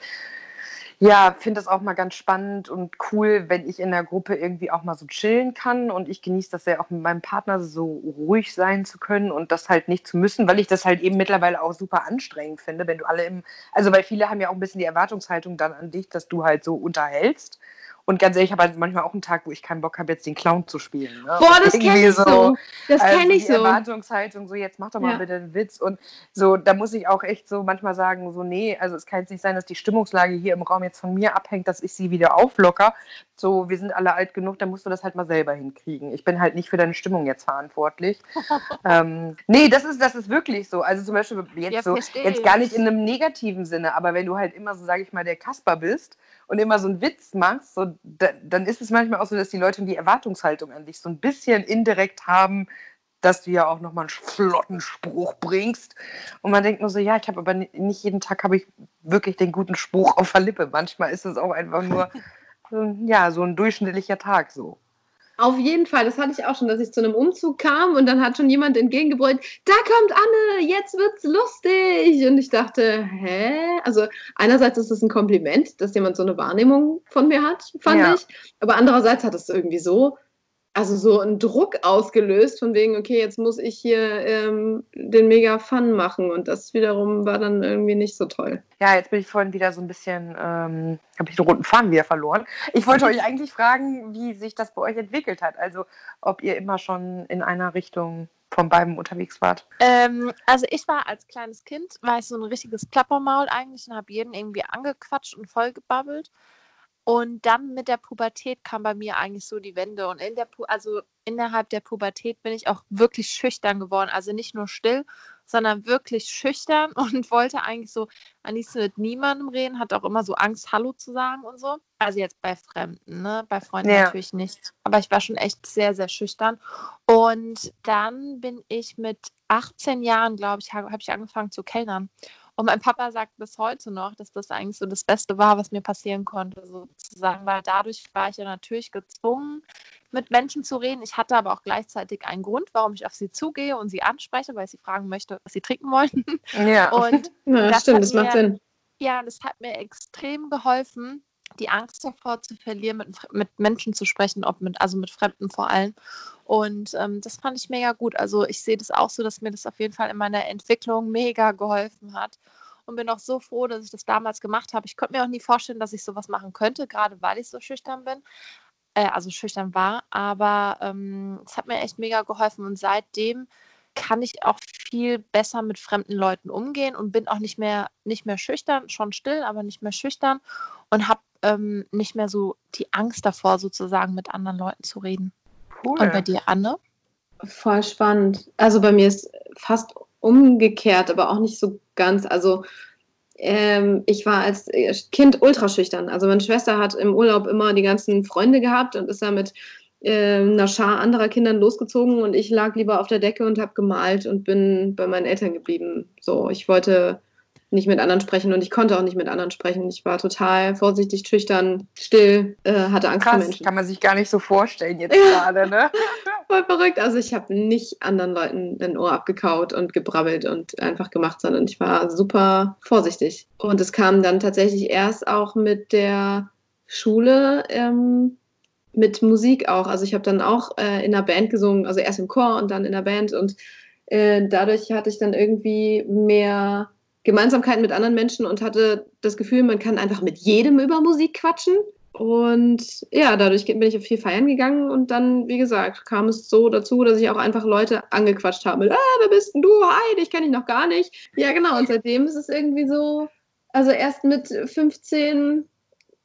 ja, finde das auch mal ganz spannend und cool, wenn ich in der Gruppe irgendwie auch mal so chillen kann. Und ich genieße das ja auch mit meinem Partner so ruhig sein zu können und das halt nicht zu müssen, weil ich das halt eben mittlerweile auch super anstrengend finde, wenn du alle im, also weil viele haben ja auch ein bisschen die Erwartungshaltung dann an dich, dass du halt so unterhältst. Und ganz ehrlich, ich habe halt manchmal auch einen Tag, wo ich keinen Bock habe, jetzt den Clown zu spielen. Ne? Boah, [LAUGHS] das kenne ich so. Das also kenne ich so. Erwartungshaltung, so jetzt mach doch mal ja. bitte einen Witz. Und so, da muss ich auch echt so manchmal sagen, so nee, also es kann jetzt nicht sein, dass die Stimmungslage hier im Raum jetzt von mir abhängt, dass ich sie wieder auflocker. So, wir sind alle alt genug, dann musst du das halt mal selber hinkriegen. Ich bin halt nicht für deine Stimmung jetzt verantwortlich. [LAUGHS] ähm, nee, das ist, das ist wirklich so. Also zum Beispiel jetzt ja, so, jetzt gar nicht in einem negativen Sinne, aber wenn du halt immer so, sage ich mal, der Kasper bist und immer so einen Witz machst, so, da, dann ist es manchmal auch so, dass die Leute die Erwartungshaltung an dich so ein bisschen indirekt haben, dass du ja auch nochmal einen flotten Spruch bringst. Und man denkt nur so, ja, ich habe aber nicht jeden Tag habe ich wirklich den guten Spruch auf der Lippe. Manchmal ist es auch einfach nur, [LAUGHS] ja, so ein durchschnittlicher Tag so. Auf jeden Fall, das hatte ich auch schon, dass ich zu einem Umzug kam und dann hat schon jemand entgegengebrüllt, da kommt Anne, jetzt wird's lustig. Und ich dachte, hä? Also einerseits ist es ein Kompliment, dass jemand so eine Wahrnehmung von mir hat, fand ja. ich. Aber andererseits hat es irgendwie so also so einen Druck ausgelöst, von wegen, okay, jetzt muss ich hier ähm, den mega Fun machen. Und das wiederum war dann irgendwie nicht so toll. Ja, jetzt bin ich vorhin wieder so ein bisschen, ähm, habe ich den roten Faden wieder verloren. Ich wollte [LAUGHS] euch eigentlich fragen, wie sich das bei euch entwickelt hat. Also ob ihr immer schon in einer Richtung von beiden unterwegs wart. Ähm, also ich war als kleines Kind, war ich so ein richtiges Plappermaul eigentlich und habe jeden irgendwie angequatscht und vollgebabbelt. Und dann mit der Pubertät kam bei mir eigentlich so die Wende. Und in der Pu also innerhalb der Pubertät bin ich auch wirklich schüchtern geworden. Also nicht nur still, sondern wirklich schüchtern [LAUGHS] und wollte eigentlich so am liebsten mit niemandem reden, hatte auch immer so Angst, Hallo zu sagen und so. Also jetzt bei Fremden, ne? Bei Freunden ja. natürlich nicht. Aber ich war schon echt sehr, sehr schüchtern. Und dann bin ich mit 18 Jahren, glaube ich, habe hab ich angefangen zu kellnern. Und mein Papa sagt bis heute noch, dass das eigentlich so das Beste war, was mir passieren konnte, sozusagen, weil dadurch war ich ja natürlich gezwungen, mit Menschen zu reden. Ich hatte aber auch gleichzeitig einen Grund, warum ich auf sie zugehe und sie anspreche, weil ich sie fragen möchte, was sie trinken wollen. Ja, [LAUGHS] und [LAUGHS] ja, das stimmt, das macht mir, Sinn. Ja, das hat mir extrem geholfen, die Angst davor zu verlieren, mit, mit Menschen zu sprechen, ob mit, also mit Fremden vor allem. Und ähm, das fand ich mega gut. Also ich sehe das auch so, dass mir das auf jeden Fall in meiner Entwicklung mega geholfen hat. Und bin auch so froh, dass ich das damals gemacht habe. Ich konnte mir auch nie vorstellen, dass ich sowas machen könnte, gerade weil ich so schüchtern bin. Äh, also schüchtern war. Aber ähm, es hat mir echt mega geholfen. Und seitdem kann ich auch viel besser mit fremden Leuten umgehen und bin auch nicht mehr, nicht mehr schüchtern, schon still, aber nicht mehr schüchtern und habe ähm, nicht mehr so die Angst davor, sozusagen mit anderen Leuten zu reden. Cool. Und bei dir, Anne? Voll spannend. Also bei mir ist fast umgekehrt, aber auch nicht so ganz. Also ähm, ich war als Kind ultra schüchtern. Also meine Schwester hat im Urlaub immer die ganzen Freunde gehabt und ist da mit äh, einer Schar anderer Kindern losgezogen und ich lag lieber auf der Decke und habe gemalt und bin bei meinen Eltern geblieben. So, ich wollte nicht mit anderen sprechen und ich konnte auch nicht mit anderen sprechen. Ich war total vorsichtig, schüchtern, still, äh, hatte Angst Krass, vor Menschen. Kann man sich gar nicht so vorstellen jetzt [LAUGHS] gerade, ne? [LAUGHS] Voll verrückt. Also ich habe nicht anderen Leuten ein Ohr abgekaut und gebrabbelt und einfach gemacht, sondern ich war super vorsichtig. Und es kam dann tatsächlich erst auch mit der Schule. Ähm, mit Musik auch. Also ich habe dann auch äh, in einer Band gesungen, also erst im Chor und dann in der Band und äh, dadurch hatte ich dann irgendwie mehr Gemeinsamkeiten mit anderen Menschen und hatte das Gefühl, man kann einfach mit jedem über Musik quatschen. Und ja, dadurch bin ich auf viel feiern gegangen und dann, wie gesagt, kam es so dazu, dass ich auch einfach Leute angequatscht habe mit, ah, wer bist denn du? Hi, dich kenne ich noch gar nicht. Ja, genau. Und seitdem ist es irgendwie so, also erst mit 15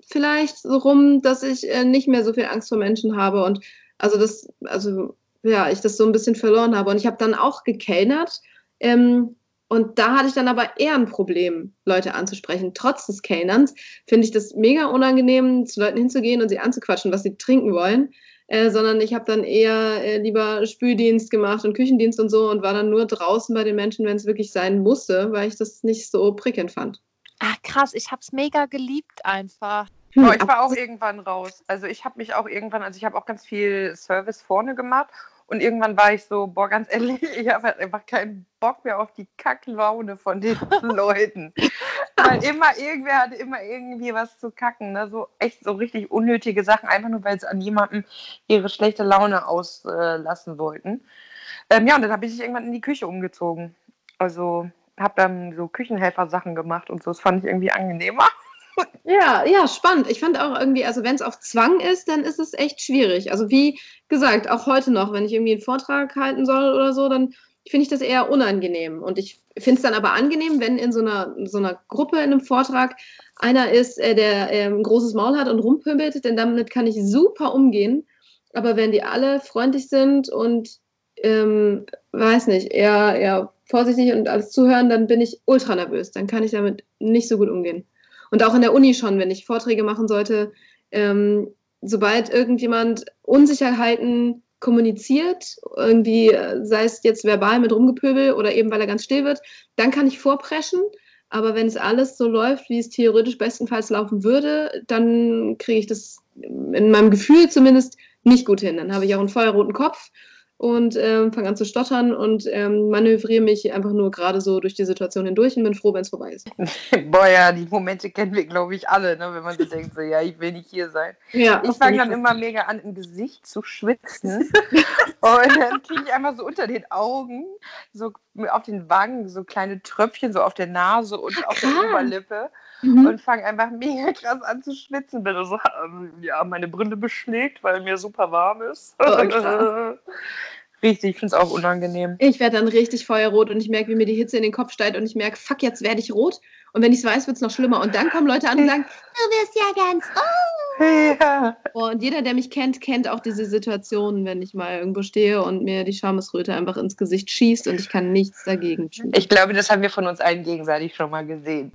vielleicht so rum, dass ich äh, nicht mehr so viel Angst vor Menschen habe und also das, also ja, ich das so ein bisschen verloren habe. Und ich habe dann auch gekellnert. Ähm, und da hatte ich dann aber eher ein Problem, Leute anzusprechen. Trotz des Kellnerns finde ich das mega unangenehm, zu Leuten hinzugehen und sie anzuquatschen, was sie trinken wollen. Äh, sondern ich habe dann eher äh, lieber Spüldienst gemacht und Küchendienst und so und war dann nur draußen bei den Menschen, wenn es wirklich sein musste, weil ich das nicht so prickelnd fand. Ach krass, ich habe es mega geliebt einfach. Hm, oh, ich war auch irgendwann raus. Also ich habe mich auch irgendwann, also ich habe auch ganz viel Service vorne gemacht und irgendwann war ich so, boah, ganz ehrlich, [LAUGHS] ich habe halt einfach keinen Bock mehr auf die Kacklaune von den [LAUGHS] Leuten. weil immer irgendwer hatte immer irgendwie was zu kacken. Ne? So echt so richtig unnötige Sachen, einfach nur weil sie an jemandem ihre schlechte Laune auslassen wollten. Ähm, ja, und dann habe ich sich irgendwann in die Küche umgezogen. Also habe dann so Küchenhelfer-Sachen gemacht und so. Das fand ich irgendwie angenehmer. [LAUGHS] Ja, ja, spannend. Ich fand auch irgendwie, also wenn es auf Zwang ist, dann ist es echt schwierig. Also wie gesagt, auch heute noch, wenn ich irgendwie einen Vortrag halten soll oder so, dann finde ich das eher unangenehm. Und ich finde es dann aber angenehm, wenn in so einer, so einer Gruppe in einem Vortrag einer ist, äh, der äh, ein großes Maul hat und rumpümpelt, denn damit kann ich super umgehen. Aber wenn die alle freundlich sind und ähm, weiß nicht, eher, eher vorsichtig und alles zuhören, dann bin ich ultra nervös. Dann kann ich damit nicht so gut umgehen. Und auch in der Uni schon, wenn ich Vorträge machen sollte, ähm, sobald irgendjemand Unsicherheiten kommuniziert, irgendwie, äh, sei es jetzt verbal mit Rumgepöbel oder eben weil er ganz still wird, dann kann ich vorpreschen. Aber wenn es alles so läuft, wie es theoretisch bestenfalls laufen würde, dann kriege ich das in meinem Gefühl zumindest nicht gut hin. Dann habe ich auch einen feuerroten Kopf und ähm, fange an zu stottern und ähm, manövriere mich einfach nur gerade so durch die Situation hindurch und bin froh, wenn es vorbei ist. [LAUGHS] Boah, ja, die Momente kennen wir, glaube ich, alle, ne? wenn man so denkt, so, ja, ich will nicht hier sein. Ja, ich fange dann immer mega an, im Gesicht zu schwitzen [LAUGHS] und dann kriege ich einfach so unter den Augen, so auf den Wangen, so kleine Tröpfchen, so auf der Nase und Ach, auf der Oberlippe mhm. und fange einfach mega krass an zu schwitzen. Bin so, ähm, ja, meine Brille beschlägt, weil mir super warm ist. Oh, [LAUGHS] Richtig, ich finde es auch unangenehm. Ich werde dann richtig feuerrot und ich merke, wie mir die Hitze in den Kopf steigt und ich merke, fuck, jetzt werde ich rot. Und wenn ich es weiß, wird es noch schlimmer. Und dann kommen Leute an und sagen, [LAUGHS] du wirst ja ganz oh. Ja. Und jeder, der mich kennt, kennt auch diese Situation, wenn ich mal irgendwo stehe und mir die Schamesröte einfach ins Gesicht schießt und ich kann nichts dagegen tun. Ich glaube, das haben wir von uns allen gegenseitig schon mal gesehen.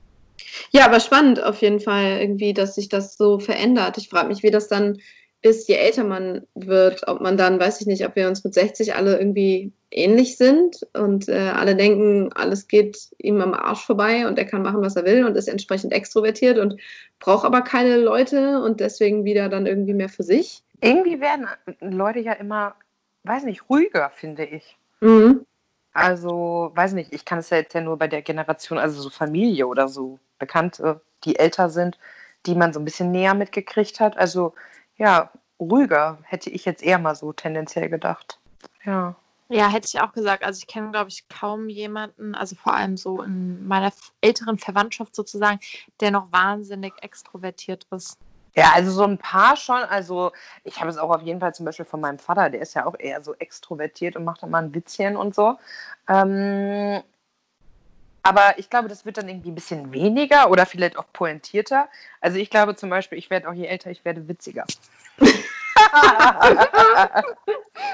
Ja, aber spannend auf jeden Fall irgendwie, dass sich das so verändert. Ich frage mich, wie das dann ist, je älter man wird, ob man dann, weiß ich nicht, ob wir uns mit 60 alle irgendwie ähnlich sind und äh, alle denken, alles geht ihm am Arsch vorbei und er kann machen, was er will und ist entsprechend extrovertiert und braucht aber keine Leute und deswegen wieder dann irgendwie mehr für sich. Irgendwie werden Leute ja immer, weiß nicht, ruhiger, finde ich. Mhm. Also, weiß nicht, ich kann es ja jetzt ja nur bei der Generation, also so Familie oder so Bekannte, die älter sind, die man so ein bisschen näher mitgekriegt hat. Also, ja, ruhiger hätte ich jetzt eher mal so tendenziell gedacht. Ja. Ja, hätte ich auch gesagt. Also ich kenne, glaube ich, kaum jemanden, also vor allem so in meiner älteren Verwandtschaft sozusagen, der noch wahnsinnig extrovertiert ist. Ja, also so ein paar schon. Also ich habe es auch auf jeden Fall zum Beispiel von meinem Vater, der ist ja auch eher so extrovertiert und macht mal ein Witzchen und so. Ähm, aber ich glaube, das wird dann irgendwie ein bisschen weniger oder vielleicht auch pointierter. Also ich glaube zum Beispiel, ich werde auch je älter, ich werde witziger. [LAUGHS]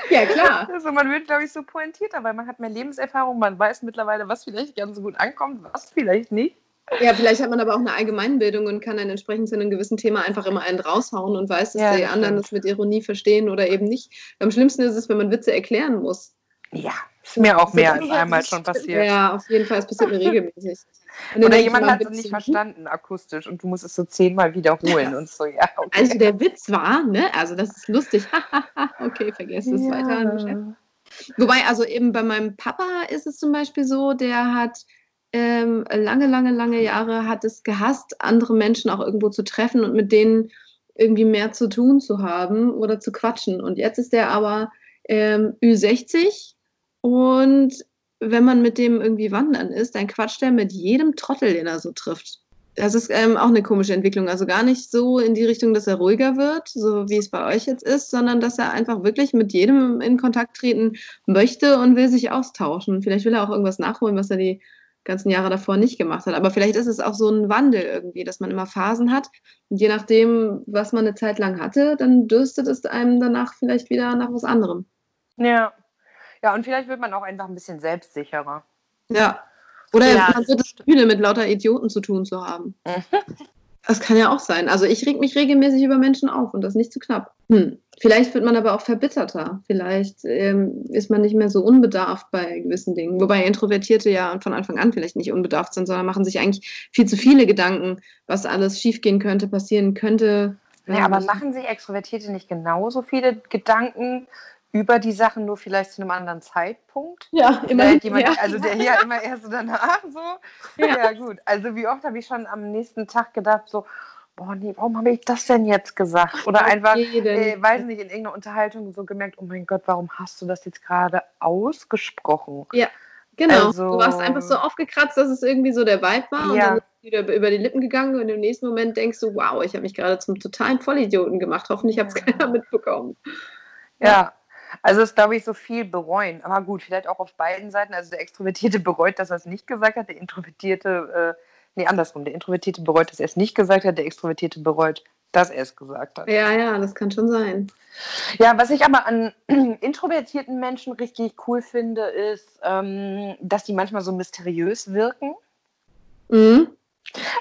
ja, klar. Also man wird, glaube ich, so pointierter, weil man hat mehr Lebenserfahrung, man weiß mittlerweile, was vielleicht ganz gut ankommt, was vielleicht nicht. Ja, vielleicht hat man aber auch eine Allgemeinbildung und kann dann entsprechend zu einem gewissen Thema einfach immer einen raushauen und weiß, dass ja, die das anderen stimmt. das mit Ironie verstehen oder eben nicht. Am schlimmsten ist es, wenn man Witze erklären muss. Ja, ist mir auch mehr als einmal schon passiert. Ja, auf jeden Fall, es passiert mir [LAUGHS] regelmäßig. Oder jemand hat es nicht verstanden akustisch und du musst es so zehnmal wiederholen und so, ja. Okay. Also der Witz war, ne, also das ist lustig. [LAUGHS] okay, vergesst es ja. weiter. Wobei, also eben bei meinem Papa ist es zum Beispiel so, der hat ähm, lange, lange, lange Jahre hat es gehasst, andere Menschen auch irgendwo zu treffen und mit denen irgendwie mehr zu tun zu haben oder zu quatschen. Und jetzt ist der aber ähm, Ü60 und wenn man mit dem irgendwie wandern ist, dann quatscht er mit jedem Trottel, den er so trifft. Das ist ähm, auch eine komische Entwicklung. Also gar nicht so in die Richtung, dass er ruhiger wird, so wie es bei euch jetzt ist, sondern dass er einfach wirklich mit jedem in Kontakt treten möchte und will sich austauschen. Vielleicht will er auch irgendwas nachholen, was er die ganzen Jahre davor nicht gemacht hat. Aber vielleicht ist es auch so ein Wandel irgendwie, dass man immer Phasen hat. Und je nachdem, was man eine Zeit lang hatte, dann dürstet es einem danach vielleicht wieder nach was anderem. Ja, ja, und vielleicht wird man auch einfach ein bisschen selbstsicherer. Ja. Oder ja, man wird Gefühl, mit lauter Idioten zu tun zu haben. das kann ja auch sein. Also ich reg mich regelmäßig über Menschen auf und das nicht zu knapp. Hm. Vielleicht wird man aber auch verbitterter. Vielleicht ähm, ist man nicht mehr so unbedarft bei gewissen Dingen. Wobei Introvertierte ja von Anfang an vielleicht nicht unbedarft sind, sondern machen sich eigentlich viel zu viele Gedanken, was alles schiefgehen könnte, passieren könnte. Ja, aber machen sich Extrovertierte nicht genauso viele Gedanken über die Sachen, nur vielleicht zu einem anderen Zeitpunkt. Ja, immer. Jemand, ja. Also der hier immer erst so danach so. Ja. ja, gut. Also wie oft habe ich schon am nächsten Tag gedacht, so, boah, nee, warum habe ich das denn jetzt gesagt? Oder einfach, äh, weiß nicht, in irgendeiner Unterhaltung so gemerkt, oh mein Gott, warum hast du das jetzt gerade ausgesprochen? Ja, genau. Also, du warst einfach so aufgekratzt, dass es irgendwie so der Vibe war und dann ist es wieder über die Lippen gegangen und im nächsten Moment denkst du, wow, ich habe mich gerade zum totalen Vollidioten gemacht. Hoffentlich hat es keiner mitbekommen. ja. Also ist, glaube ich, so viel bereuen. Aber gut, vielleicht auch auf beiden Seiten. Also der Extrovertierte bereut, dass er es nicht gesagt hat. Der Introvertierte, äh, nee, andersrum. Der Introvertierte bereut, dass er es nicht gesagt hat. Der Extrovertierte bereut, dass er es gesagt hat. Ja, ja, das kann schon sein. Ja, was ich aber an [CLEARS THROAT] introvertierten Menschen richtig cool finde, ist, ähm, dass die manchmal so mysteriös wirken. Mhm.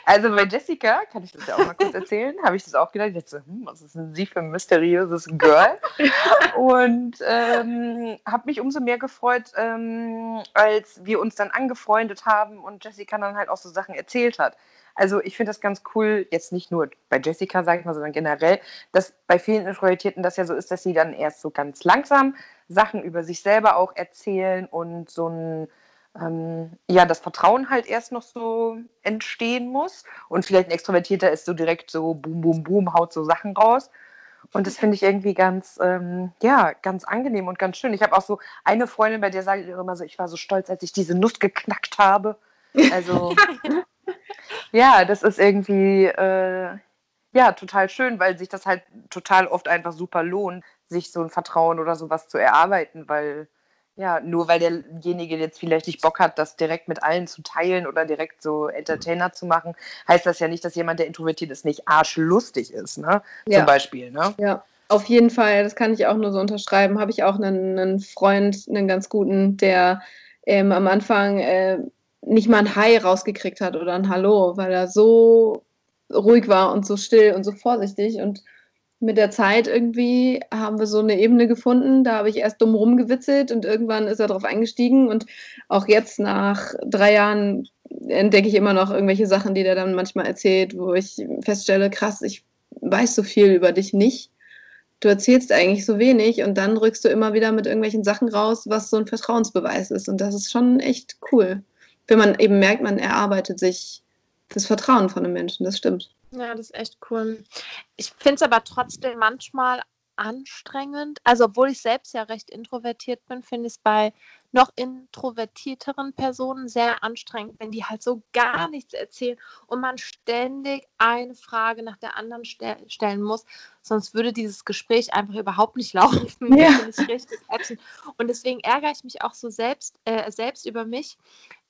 Also bei Jessica, kann ich das ja auch mal kurz erzählen, habe ich das auch gedacht. Jetzt so, hm, was ist denn sie für ein mysteriöses Girl? Und ähm, habe mich umso mehr gefreut, ähm, als wir uns dann angefreundet haben und Jessica dann halt auch so Sachen erzählt hat. Also ich finde das ganz cool, jetzt nicht nur bei Jessica, sage ich mal, sondern generell, dass bei vielen Introvertierten das ja so ist, dass sie dann erst so ganz langsam Sachen über sich selber auch erzählen und so ein ähm, ja, das Vertrauen halt erst noch so entstehen muss. Und vielleicht ein Extrovertierter ist so direkt so boom, boom, boom, haut so Sachen raus. Und das finde ich irgendwie ganz, ähm, ja, ganz angenehm und ganz schön. Ich habe auch so eine Freundin, bei der sage ich immer so, ich war so stolz, als ich diese Nuss geknackt habe. Also, [LAUGHS] ja, das ist irgendwie, äh, ja, total schön, weil sich das halt total oft einfach super lohnt, sich so ein Vertrauen oder sowas zu erarbeiten, weil ja, nur weil derjenige jetzt vielleicht nicht Bock hat, das direkt mit allen zu teilen oder direkt so Entertainer zu machen, heißt das ja nicht, dass jemand, der introvertiert ist, nicht arschlustig ist, ne? Ja. Zum Beispiel, ne? Ja, auf jeden Fall, das kann ich auch nur so unterschreiben. Habe ich auch einen, einen Freund, einen ganz guten, der ähm, am Anfang äh, nicht mal ein Hi rausgekriegt hat oder ein Hallo, weil er so ruhig war und so still und so vorsichtig und mit der Zeit irgendwie haben wir so eine Ebene gefunden. Da habe ich erst dumm rumgewitzelt und irgendwann ist er darauf eingestiegen. Und auch jetzt nach drei Jahren entdecke ich immer noch irgendwelche Sachen, die der dann manchmal erzählt, wo ich feststelle, krass, ich weiß so viel über dich nicht. Du erzählst eigentlich so wenig und dann rückst du immer wieder mit irgendwelchen Sachen raus, was so ein Vertrauensbeweis ist. Und das ist schon echt cool. Wenn man eben merkt, man erarbeitet sich das Vertrauen von einem Menschen, das stimmt. Ja, das ist echt cool. Ich finde es aber trotzdem manchmal anstrengend. Also, obwohl ich selbst ja recht introvertiert bin, finde ich es bei noch introvertierteren Personen sehr anstrengend, wenn die halt so gar nichts erzählen und man ständig eine Frage nach der anderen ste stellen muss. Sonst würde dieses Gespräch einfach überhaupt nicht [LAUGHS] laufen. Ja. Und deswegen ärgere ich mich auch so selbst, äh, selbst über mich,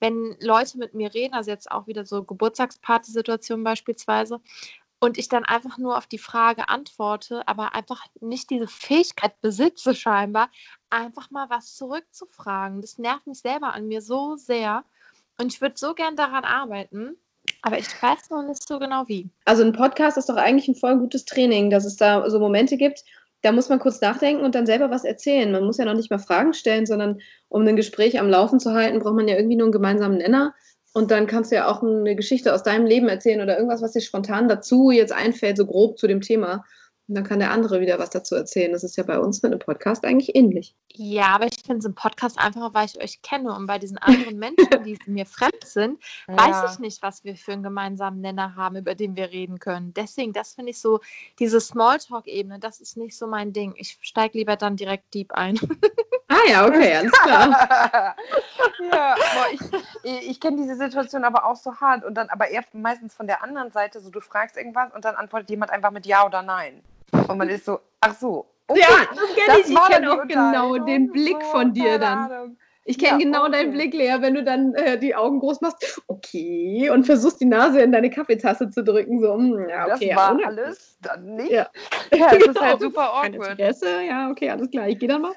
wenn Leute mit mir reden, also jetzt auch wieder so Geburtstagspartysituationen beispielsweise, und ich dann einfach nur auf die Frage antworte, aber einfach nicht diese Fähigkeit besitze scheinbar, einfach mal was zurückzufragen. Das nervt mich selber an mir so sehr und ich würde so gern daran arbeiten, aber ich weiß noch nicht so genau wie. Also ein Podcast ist doch eigentlich ein voll gutes Training, dass es da so Momente gibt, da muss man kurz nachdenken und dann selber was erzählen. Man muss ja noch nicht mal Fragen stellen, sondern um ein Gespräch am Laufen zu halten, braucht man ja irgendwie nur einen gemeinsamen Nenner. Und dann kannst du ja auch eine Geschichte aus deinem Leben erzählen oder irgendwas, was dir spontan dazu jetzt einfällt, so grob zu dem Thema. Und dann kann der andere wieder was dazu erzählen. Das ist ja bei uns mit einem Podcast eigentlich ähnlich. Ja, aber ich finde es im Podcast einfacher, weil ich euch kenne. Und bei diesen anderen Menschen, die [LAUGHS] mir fremd sind, ja. weiß ich nicht, was wir für einen gemeinsamen Nenner haben, über den wir reden können. Deswegen, das finde ich so, diese Smalltalk-Ebene, das ist nicht so mein Ding. Ich steige lieber dann direkt deep ein. Ah ja, okay, alles klar. [LAUGHS] ja, boah, ich, ich kenne diese Situation aber auch so hart und dann aber eher meistens von der anderen Seite, so du fragst irgendwas und dann antwortet jemand einfach mit Ja oder Nein. Und man ist so, ach so. Okay, ja, das kenne ich. Ich kenne auch genau den Blick so, von dir dann. Ahnung. Ich kenne ja, genau okay. deinen Blick, Lea, wenn du dann äh, die Augen groß machst, okay, und versuchst die Nase in deine Kaffeetasse zu drücken, so, mh, hm, ja, okay. Das war ja, alles, dann nicht. Ja, [LAUGHS] ja es genau. ist halt super awkward. Keine Interesse, ja, okay, alles klar, ich gehe dann mal.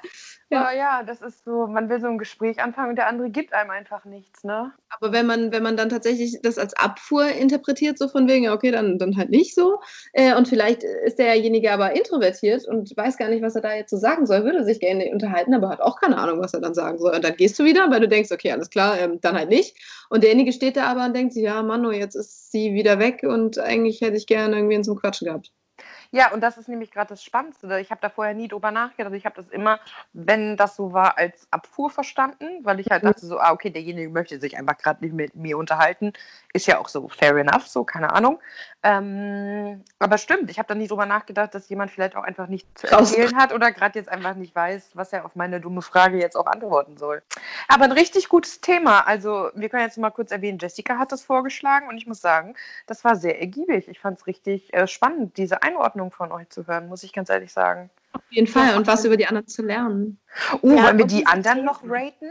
Ja. ja, das ist so, man will so ein Gespräch anfangen und der andere gibt einem einfach nichts, ne? Aber wenn man, wenn man dann tatsächlich das als Abfuhr interpretiert, so von wegen, okay, dann, dann halt nicht so. Äh, und vielleicht ist derjenige aber introvertiert und weiß gar nicht, was er da jetzt so sagen soll, würde sich gerne unterhalten, aber hat auch keine Ahnung, was er dann sagen soll. Und dann gehst du wieder, weil du denkst, okay, alles klar, ähm, dann halt nicht. Und derjenige steht da aber und denkt sich, ja, Mano, jetzt ist sie wieder weg und eigentlich hätte ich gerne irgendwen zum Quatschen gehabt. Ja, und das ist nämlich gerade das Spannendste. Ich habe da vorher nie drüber nachgedacht. Ich habe das immer, wenn das so war, als Abfuhr verstanden, weil ich halt mhm. dachte so, ah, okay, derjenige möchte sich einfach gerade nicht mit mir unterhalten. Ist ja auch so fair enough, so, keine Ahnung. Ähm, aber stimmt, ich habe da nie drüber nachgedacht, dass jemand vielleicht auch einfach nicht zu erzählen hat oder gerade jetzt einfach nicht weiß, was er auf meine dumme Frage jetzt auch antworten soll. Aber ein richtig gutes Thema. Also, wir können jetzt mal kurz erwähnen, Jessica hat das vorgeschlagen und ich muss sagen, das war sehr ergiebig. Ich fand es richtig äh, spannend, diese Einordnung von euch zu hören, muss ich ganz ehrlich sagen. Auf jeden Fall und was über die anderen zu lernen. Oh, ja, wollen wir die anderen noch raten?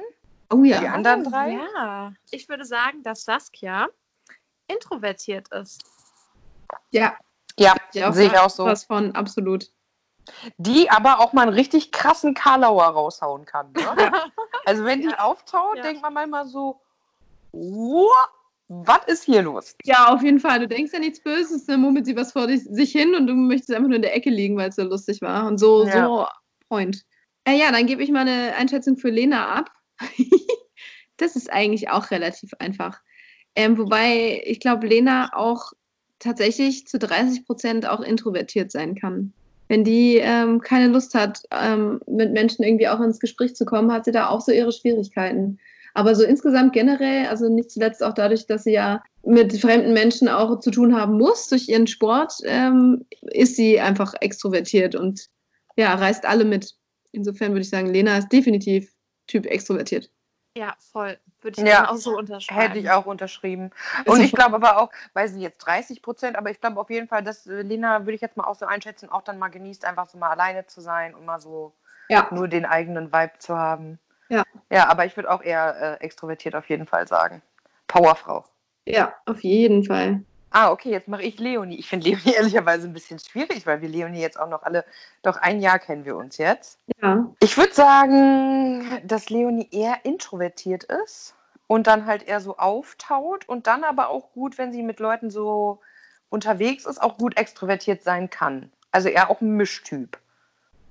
Oh ja. Die anderen drei? Ja. Ich würde sagen, dass Saskia introvertiert ist. Ja. Ja, sehe ich auch so. Was von, absolut. Die aber auch mal einen richtig krassen Karlauer raushauen kann. Ne? [LAUGHS] also wenn die ja. auftaucht, ja. denkt man manchmal so, was ist hier los? Ja, auf jeden Fall. Du denkst ja nichts Böses, dann murmelt sie was vor sich hin und du möchtest einfach nur in der Ecke liegen, weil es so lustig war. Und so, ja. so Point. Äh, ja, dann gebe ich mal eine Einschätzung für Lena ab. [LAUGHS] das ist eigentlich auch relativ einfach. Ähm, wobei ich glaube, Lena auch tatsächlich zu 30 Prozent auch introvertiert sein kann. Wenn die ähm, keine Lust hat, ähm, mit Menschen irgendwie auch ins Gespräch zu kommen, hat sie da auch so ihre Schwierigkeiten. Aber so insgesamt generell, also nicht zuletzt auch dadurch, dass sie ja mit fremden Menschen auch zu tun haben muss durch ihren Sport, ähm, ist sie einfach extrovertiert und ja, reißt alle mit. Insofern würde ich sagen, Lena ist definitiv Typ extrovertiert. Ja, voll. Würde ich ja, auch so unterschreiben. Hätte ich auch unterschrieben. Und ich glaube aber auch, weiß nicht jetzt 30 Prozent, aber ich glaube auf jeden Fall, dass äh, Lena, würde ich jetzt mal auch so einschätzen, auch dann mal genießt, einfach so mal alleine zu sein und mal so ja. nur den eigenen Vibe zu haben. Ja. Ja, aber ich würde auch eher äh, extrovertiert auf jeden Fall sagen. Powerfrau. Ja, auf jeden Fall. Ah, okay, jetzt mache ich Leonie. Ich finde Leonie [LAUGHS] ehrlicherweise ein bisschen schwierig, weil wir Leonie jetzt auch noch alle, doch ein Jahr kennen wir uns jetzt. Ja. Ich würde sagen, dass Leonie eher introvertiert ist und dann halt eher so auftaut und dann aber auch gut, wenn sie mit Leuten so unterwegs ist, auch gut extrovertiert sein kann. Also eher auch ein Mischtyp.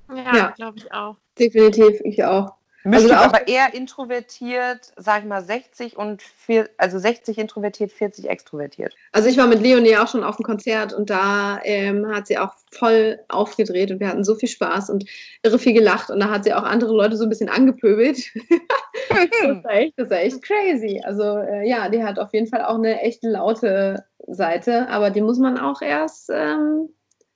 Ja, ja. glaube ich auch. Definitiv, ich auch. Mischtyp, also aber eher introvertiert, sag ich mal 60 und vier, also 60 introvertiert, 40 extrovertiert. Also ich war mit Leonie auch schon auf dem Konzert und da ähm, hat sie auch voll aufgedreht und wir hatten so viel Spaß und irre viel gelacht und da hat sie auch andere Leute so ein bisschen angepöbelt. [LAUGHS] das, war echt, das war echt crazy. Also äh, ja, die hat auf jeden Fall auch eine echt laute Seite, aber die muss man auch erst ähm,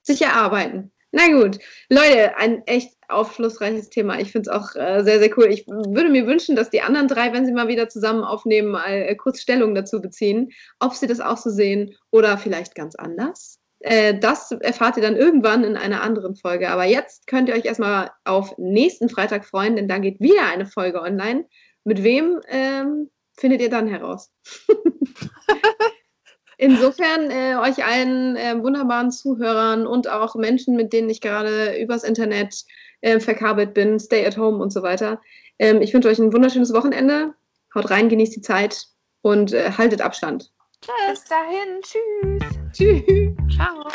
sich erarbeiten. Na gut, Leute, ein echt aufschlussreiches Thema. Ich finde es auch äh, sehr, sehr cool. Ich würde mir wünschen, dass die anderen drei, wenn sie mal wieder zusammen aufnehmen, mal äh, kurz Stellung dazu beziehen, ob sie das auch so sehen oder vielleicht ganz anders. Äh, das erfahrt ihr dann irgendwann in einer anderen Folge. Aber jetzt könnt ihr euch erstmal auf nächsten Freitag freuen, denn da geht wieder eine Folge online. Mit wem ähm, findet ihr dann heraus? [LAUGHS] Insofern äh, euch allen äh, wunderbaren Zuhörern und auch Menschen, mit denen ich gerade übers Internet äh, verkabelt bin, Stay at Home und so weiter. Ähm, ich wünsche euch ein wunderschönes Wochenende. Haut rein, genießt die Zeit und äh, haltet Abstand. Bis dahin. Tschüss. Tschüss. Ciao.